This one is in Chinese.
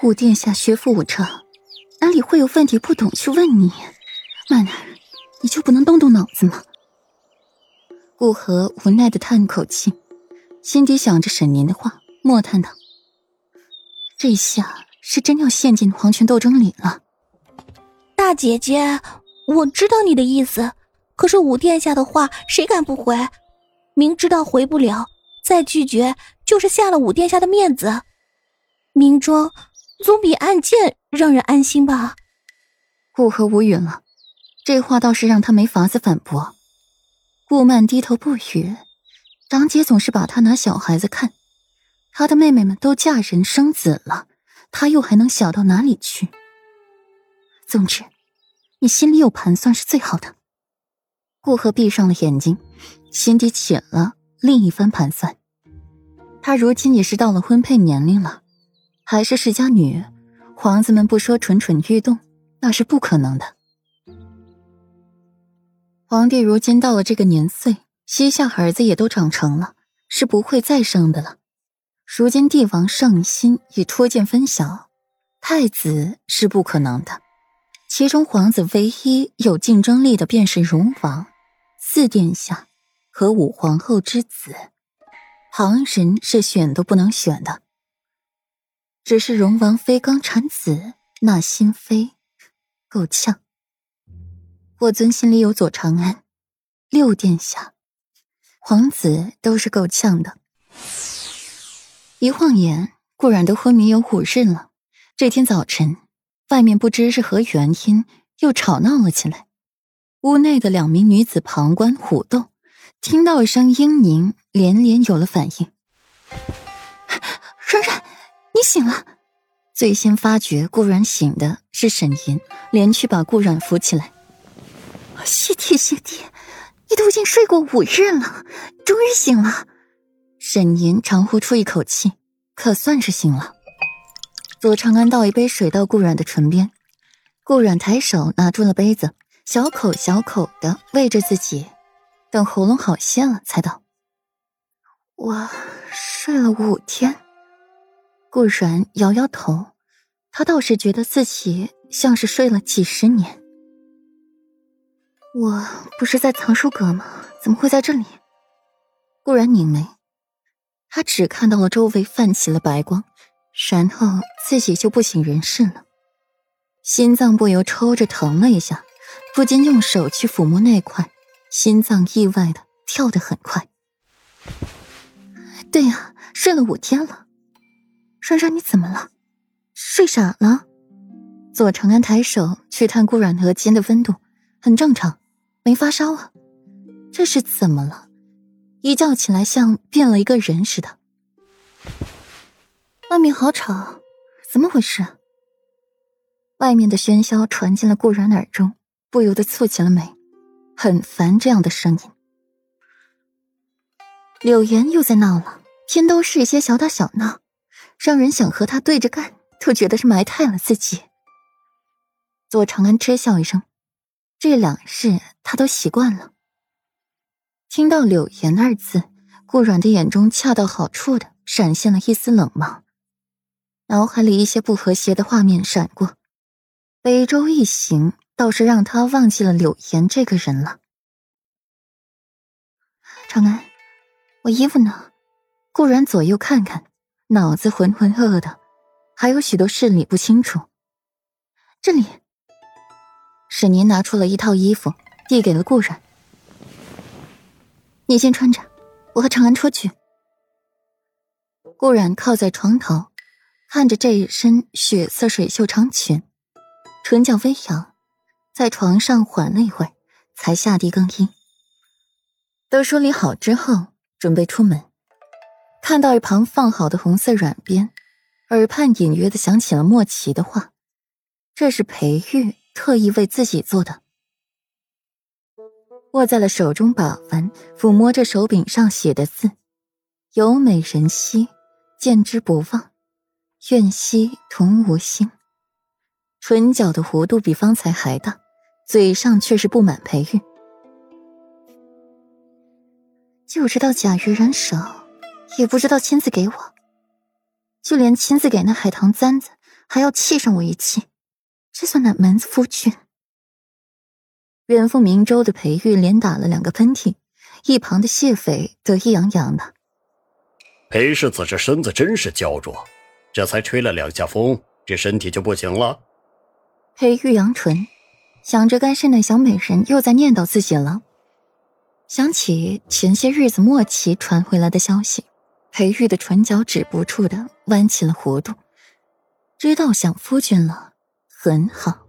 武殿下学富五车，哪里会有问题不懂去问你？曼儿，你就不能动动脑子吗？顾河无奈的叹口气，心底想着沈宁的话，默叹道：“这下是真要陷进皇权斗争里了。”大姐姐，我知道你的意思，可是武殿下的话谁敢不回？明知道回不了，再拒绝就是下了武殿下的面子。明装总比暗箭让人安心吧？顾河无语了，这话倒是让他没法子反驳。顾曼低头不语，长姐总是把她拿小孩子看，她的妹妹们都嫁人生子了，她又还能小到哪里去？总之，你心里有盘算是最好的。顾河闭上了眼睛，心底起了另一番盘算。他如今也是到了婚配年龄了，还是世家女，皇子们不说蠢蠢欲动，那是不可能的。皇帝如今到了这个年岁，膝下儿子也都长成了，是不会再生的了。如今帝王圣心已初见分晓，太子是不可能的。其中皇子唯一有竞争力的便是荣王，四殿下和五皇后之子，旁人是选都不能选的。只是荣王妃刚产子，那心妃够呛。霍尊心里有左长安，六殿下，皇子都是够呛的。一晃眼，顾然都昏迷有五日了。这天早晨，外面不知是何原因，又吵闹了起来。屋内的两名女子旁观虎斗，听到一声嘤咛，连连有了反应。然然，你醒了！最先发觉顾然醒的是沈吟，连去把顾然扶起来。谢天谢地，你都已经睡过五日了，终于醒了。沈吟长呼出一口气，可算是醒了。左长安倒一杯水到顾阮的唇边，顾阮抬手拿住了杯子，小口小口的喂着自己，等喉咙好些了，才道：“我睡了五天。”顾然摇摇头，他倒是觉得自己像是睡了几十年。我不是在藏书阁吗？怎么会在这里？顾然拧眉，他只看到了周围泛起了白光，然后自己就不省人事了，心脏不由抽着疼了一下，不禁用手去抚摸那块，心脏意外的跳得很快。对呀，睡了五天了。珊珊，你怎么了？睡傻了？左长安抬手去探顾阮额间的温度，很正常。没发烧啊，这是怎么了？一觉起来像变了一个人似的。外面好吵，怎么回事？外面的喧嚣传进了顾然耳中，不由得蹙起了眉，很烦这样的声音。柳岩又在闹了，偏都是一些小打小闹，让人想和他对着干，都觉得是埋汰了自己。左长安嗤笑一声。这两日他都习惯了。听到“柳岩”二字，顾阮的眼中恰到好处的闪现了一丝冷芒，脑海里一些不和谐的画面闪过。北周一行倒是让他忘记了柳岩这个人了。长安，我衣服呢？顾然左右看看，脑子浑浑噩噩的，还有许多事理不清楚。这里。沈宁拿出了一套衣服，递给了顾然：“你先穿着，我和长安出去。”顾然靠在床头，看着这一身血色水袖长裙，唇角微扬，在床上缓了一会，才下地更衣。都梳理好之后，准备出门，看到一旁放好的红色软鞭，耳畔隐约的想起了莫奇的话：“这是裴玉。”特意为自己做的，握在了手中把玩，抚摸着手柄上写的字：“有美人兮，见之不忘；愿兮同无心。”唇角的弧度比方才还大，嘴上却是布满裴玉。就知道假玉人少，也不知道亲自给我，就连亲自给那海棠簪子还要气上我一气，这算哪门子夫君？远赴明州的裴玉连打了两个喷嚏，一旁的谢斐得意洋洋的：“裴世子这身子真是娇弱，这才吹了两下风，这身体就不行了。”裴玉扬唇，想着该是那小美人又在念叨自己了。想起前些日子莫奇传回来的消息，裴玉的唇角止不住的弯起了弧度。知道想夫君了，很好。